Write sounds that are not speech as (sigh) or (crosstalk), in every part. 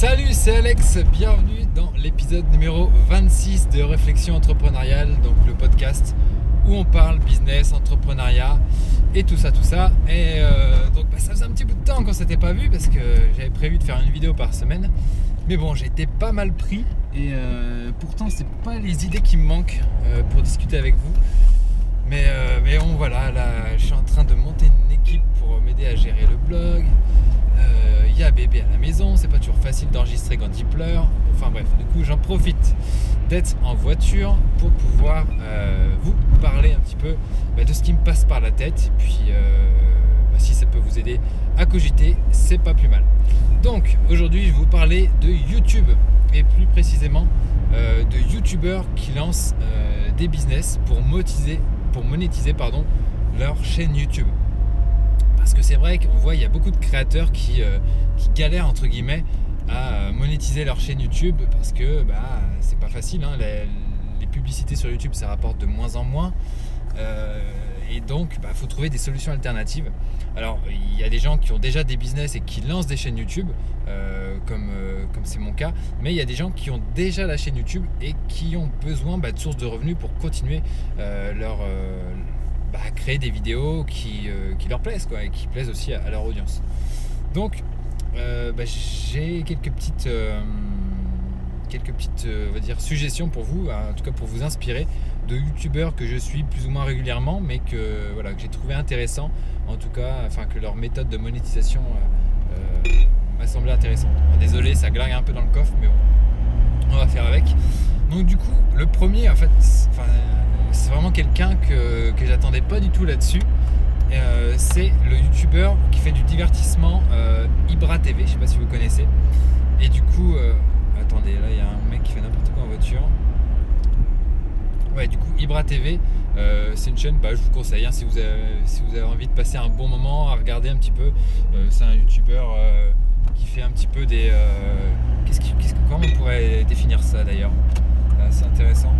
Salut, c'est Alex, bienvenue dans l'épisode numéro 26 de Réflexion entrepreneuriale, donc le podcast où on parle business, entrepreneuriat et tout ça, tout ça. Et euh, donc bah, ça faisait un petit bout de temps qu'on s'était pas vu parce que j'avais prévu de faire une vidéo par semaine. Mais bon, j'étais pas mal pris et euh, pourtant c'est pas les idées qui me manquent euh, pour discuter avec vous. Mais, mais bon voilà, là je suis en train de monter une équipe pour m'aider à gérer le blog, y a bébé à la maison, c'est pas toujours facile d'enregistrer quand il pleure. Enfin bref, du coup j'en profite d'être en voiture pour pouvoir euh, vous parler un petit peu bah, de ce qui me passe par la tête. Puis euh, bah, si ça peut vous aider à cogiter, c'est pas plus mal. Donc aujourd'hui je vais vous parler de YouTube et plus précisément euh, de YouTubeurs qui lancent des business pour motiser, pour monétiser pardon, leur chaîne YouTube. Parce que c'est vrai qu'on voit, il y a beaucoup de créateurs qui, euh, galèrent, entre guillemets, à euh, monétiser leur chaîne YouTube parce que bah, c'est pas facile. Hein. Les, publicités sur YouTube, ça rapporte de moins en moins. Euh, et donc, il bah, faut trouver des solutions alternatives. Alors, il y a des gens qui ont déjà des business et qui lancent des chaînes YouTube, comme c'est mon cas. Mais il y a des gens qui ont déjà la chaîne YouTube et qui ont besoin bah, de sources de revenus pour continuer leur bah, créer des vidéos qui, euh, qui, leur plaisent quoi, et qui plaisent aussi à, leur audience. Donc euh, bah, j'ai quelques petites, euh, quelques petites va dire, suggestions pour vous, en tout cas pour vous inspirer de youtubeurs que je suis plus ou moins régulièrement, mais que, voilà, que j'ai trouvé intéressant, en tout cas, enfin que leur méthode de monétisation m'a semblé intéressante. désolé, ça glague un peu dans le coffre, mais bon, on va faire avec. Donc du coup, le premier, en fait, c'est vraiment quelqu'un que, j'attendais pas du tout là-dessus. Euh, c'est le youtubeur qui fait du divertissement euh, Ibra TV, je sais pas si vous connaissez. Et du coup, euh, attendez, là il y a un mec qui fait n'importe quoi en voiture. Ouais, du coup, Ibra TV, c'est une chaîne, bah, je vous conseille hein, si, vous avez, envie de passer un bon moment à regarder un petit peu. c'est un youtubeur qui fait un petit peu des. qu'est-ce comment on pourrait définir ça d'ailleurs? C'est intéressant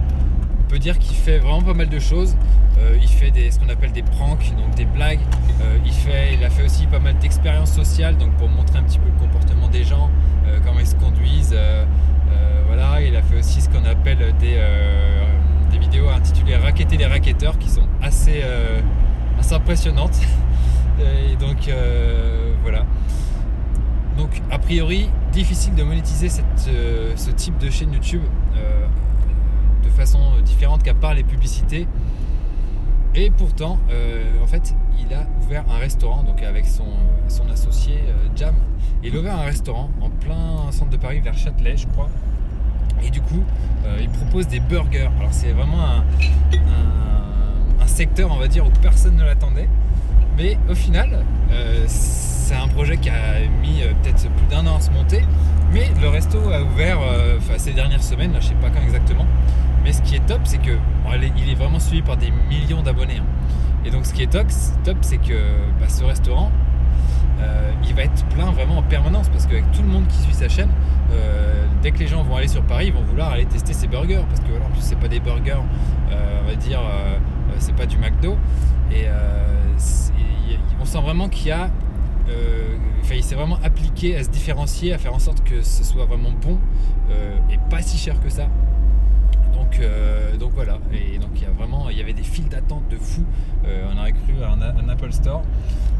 dire qu'il fait vraiment pas mal de choses. Euh, il fait des, ce qu'on appelle des pranks, donc des blagues. Euh, il, fait, il a fait aussi pas mal d'expériences sociales, donc pour montrer un petit peu le comportement des gens, euh, comment ils se conduisent. voilà, il a fait aussi ce qu'on appelle des, des vidéos intitulées Raqueter les raquetteurs qui sont assez, assez impressionnantes. (laughs) Et donc voilà. Donc a priori, difficile de monétiser cette, ce type de chaîne YouTube euh, différente qu'à part les publicités. Et pourtant, euh, en fait, il a ouvert un restaurant, donc avec son, son associé euh, Jam. Il a ouvert un restaurant en plein centre de Paris, vers Châtelet, je crois. Et du coup, il propose des burgers. Alors c'est vraiment un, un, secteur, on va dire, où personne ne l'attendait. Mais au final, c'est un projet qui a mis peut-être plus d'un an à se monter. Mais le resto a ouvert ces dernières semaines, là, je sais pas quand exactement. Mais ce qui est top, c'est que il est vraiment suivi par des millions d'abonnés. Hein. Et donc ce qui est top, c'est que bah, ce restaurant, euh, il va être plein vraiment en permanence parce qu'avec tout le monde qui suit sa chaîne, euh, dès que les gens vont aller sur Paris, ils vont vouloir aller tester ses burgers parce que en plus c'est pas des burgers, euh, on va dire, c'est pas du McDo et on sent vraiment qu'il y a il s'est vraiment appliqué à se différencier, à faire en sorte que ce soit vraiment bon et pas si cher que ça. Euh, donc, voilà. Et donc il y a vraiment, il y avait des files d'attente de fou. Euh, on aurait cru à un, Apple Store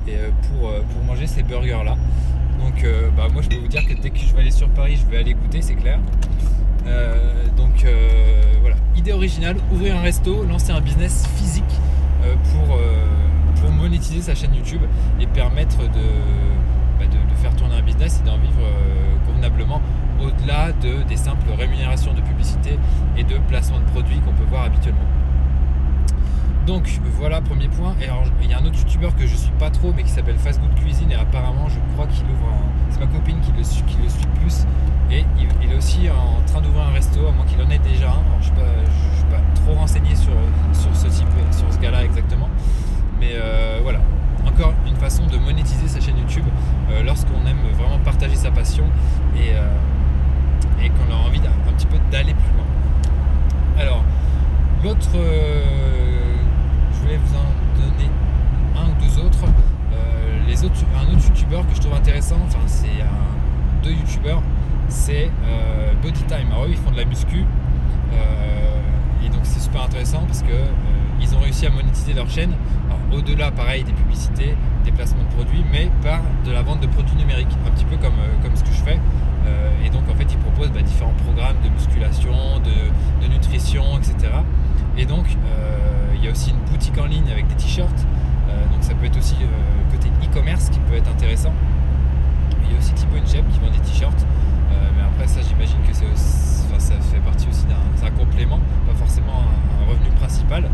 et euh, pour, manger ces burgers là. Donc bah, moi je peux vous dire que dès que je vais aller sur Paris, je vais aller goûter, c'est clair. donc voilà, idée originale, ouvrir un resto, lancer un business physique pour sa chaîne YouTube et permettre de, bah, de, faire tourner un business et d'en vivre convenablement au-delà de, des simples rémunérations de publicité et de placement de produits qu'on peut voir habituellement. Donc voilà, premier point. Et alors, il y a un autre youtubeur que je suis pas trop, mais qui s'appelle Fast Good Cuisine, et apparemment, je crois qu'il ouvre un. C'est ma copine qui le, suit, qui le suit plus. Et il, est aussi en train d'ouvrir un resto, à moins qu'il en ait déjà un. Alors, je ne suis, pas trop renseigné sur, sur ce type, sur ce gars-là exactement. Mais euh, voilà, encore une façon de monétiser sa chaîne YouTube euh, lorsqu'on aime vraiment partager sa passion et. Euh, et qu'on a envie d'un petit peu d'aller plus loin. Alors, l'autre, euh, je voulais vous en donner un ou deux autres. Euh, les autres un autre youtubeur que je trouve intéressant, enfin c'est deux youtubeurs c'est Body Time. Alors eux, ils font de la muscu. et donc c'est super intéressant parce que ils ont réussi à monétiser leur chaîne. Au-delà, pareil, des publicités, des placements de produits, mais par de la vente de produits numériques, un petit peu comme, comme ce que je fais. et donc en fait, ils proposent bah, différents programmes de musculation, de, de nutrition, etc. Et donc, il y a aussi une boutique en ligne avec des t-shirts. donc ça peut être aussi côté e-commerce qui peut être intéressant. Il y a aussi Thibaut Inchep qui vend des t-shirts. mais après ça j'imagine que c'est ça fait partie aussi d'un complément, pas forcément un, revenu principal.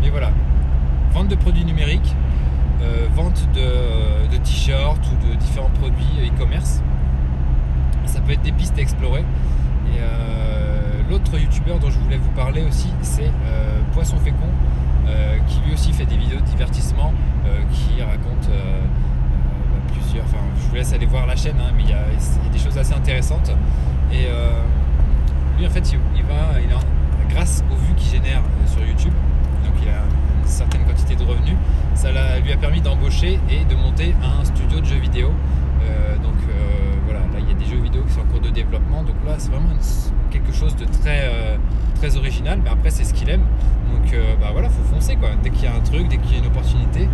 Mais voilà, vente de produits numériques, vente de, t-shirts ou de différents produits e-commerce. Ça peut être des pistes à explorer. Et l'autre youtubeur dont je voulais vous parler aussi, c'est Poisson Fécond. Euh, qui lui aussi fait des vidéos de divertissement, euh, qui raconte euh, plusieurs. Enfin, je vous laisse aller voir la chaîne, hein, mais il y, a, des choses assez intéressantes. Et lui, en fait, il, va, il a, grâce aux vues qu'il génère sur YouTube, donc il a certaine quantité de revenus, ça lui a permis d'embaucher et de monter un studio de jeux vidéo. donc voilà, là il y a des jeux vidéo qui sont en cours de développement. Donc là, c'est vraiment quelque chose de très, très original. Mais après, c'est ce qu'il aime. Donc euh, bah voilà, faut foncer quoi. Dès qu'il y a un truc, dès qu'il y a une opportunité,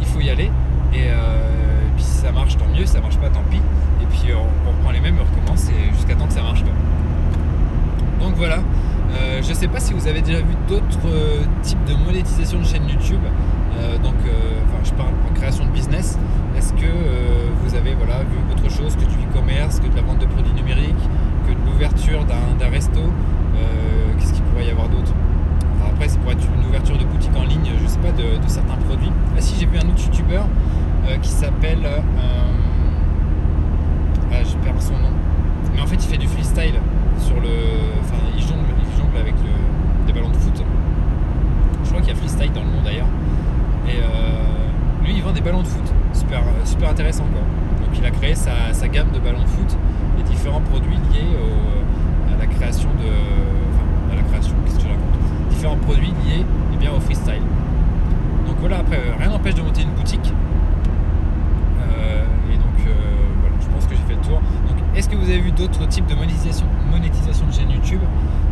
il faut y aller. Et, euh, puis si ça marche, tant mieux. Si ça marche pas, tant pis. Et puis on, on et jusqu'à temps que ça marche pas. Donc voilà. Euh, je sais pas si vous avez déjà vu d'autres types de monétisation de chaîne YouTube. donc, enfin, je parle en création de business. Est-ce que vous avez voilà, vu autre chose que du e-commerce, que de la vente de produits numériques, que de l'ouverture d'un resto Qu'est-ce qu'il pourrait y avoir d'autre? Après, ça pourrait être une ouverture de boutique en ligne, je sais pas, de, certains produits. Ah si, j'ai vu un autre youtubeur euh, qui s'appelle. Euh, ah, je perds son nom. Mais en fait, il fait du freestyle sur le. Enfin, il jongle, il jongle avec des ballons de foot. Freestyle dans le monde d'ailleurs. Et euh, lui, il vend des ballons de foot. Super, super intéressant quoi. Donc, il a créé sa, gamme de ballons de foot et différents produits liés à la création de. À la création, qu'est-ce que je raconte? Différents produits liés et eh bien, au freestyle. Donc voilà, après, euh, rien n'empêche de monter une boutique. Euh, et donc euh, voilà, je pense que j'ai fait le tour. Donc est-ce que vous avez vu d'autres types de monétisation de chaîne YouTube?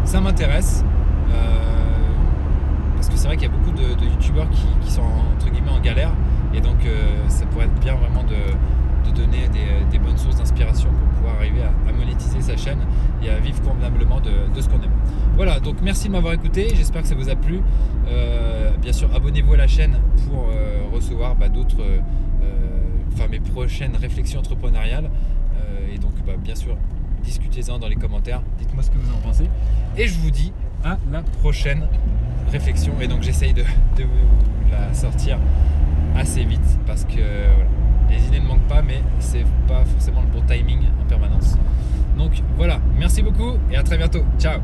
Ça m'intéresse. parce que c'est vrai qu'il y a beaucoup de, youtubeurs qui, sont entre guillemets en galère. Et donc ça pourrait être bien vraiment de, donner des, bonnes sources d'inspiration pour pouvoir arriver à, monétiser sa chaîne et à vivre convenablement de ce qu'on aime. Voilà, donc merci de m'avoir écouté, j'espère que ça vous a plu. Euh, bien sûr, abonnez-vous à la chaîne pour euh, recevoir bah, d'autres, euh, enfin mes prochaines réflexions entrepreneuriales. et donc, bah, bien sûr, discutez-en dans les commentaires, dites-moi ce que vous en pensez. Et je vous dis à la prochaine réflexion. Et donc, j'essaye de, vous la sortir assez vite parce que les idées ne manquent pas, mais c'est pas forcément le bon timing en permanence. Donc voilà, merci beaucoup et à très bientôt. Ciao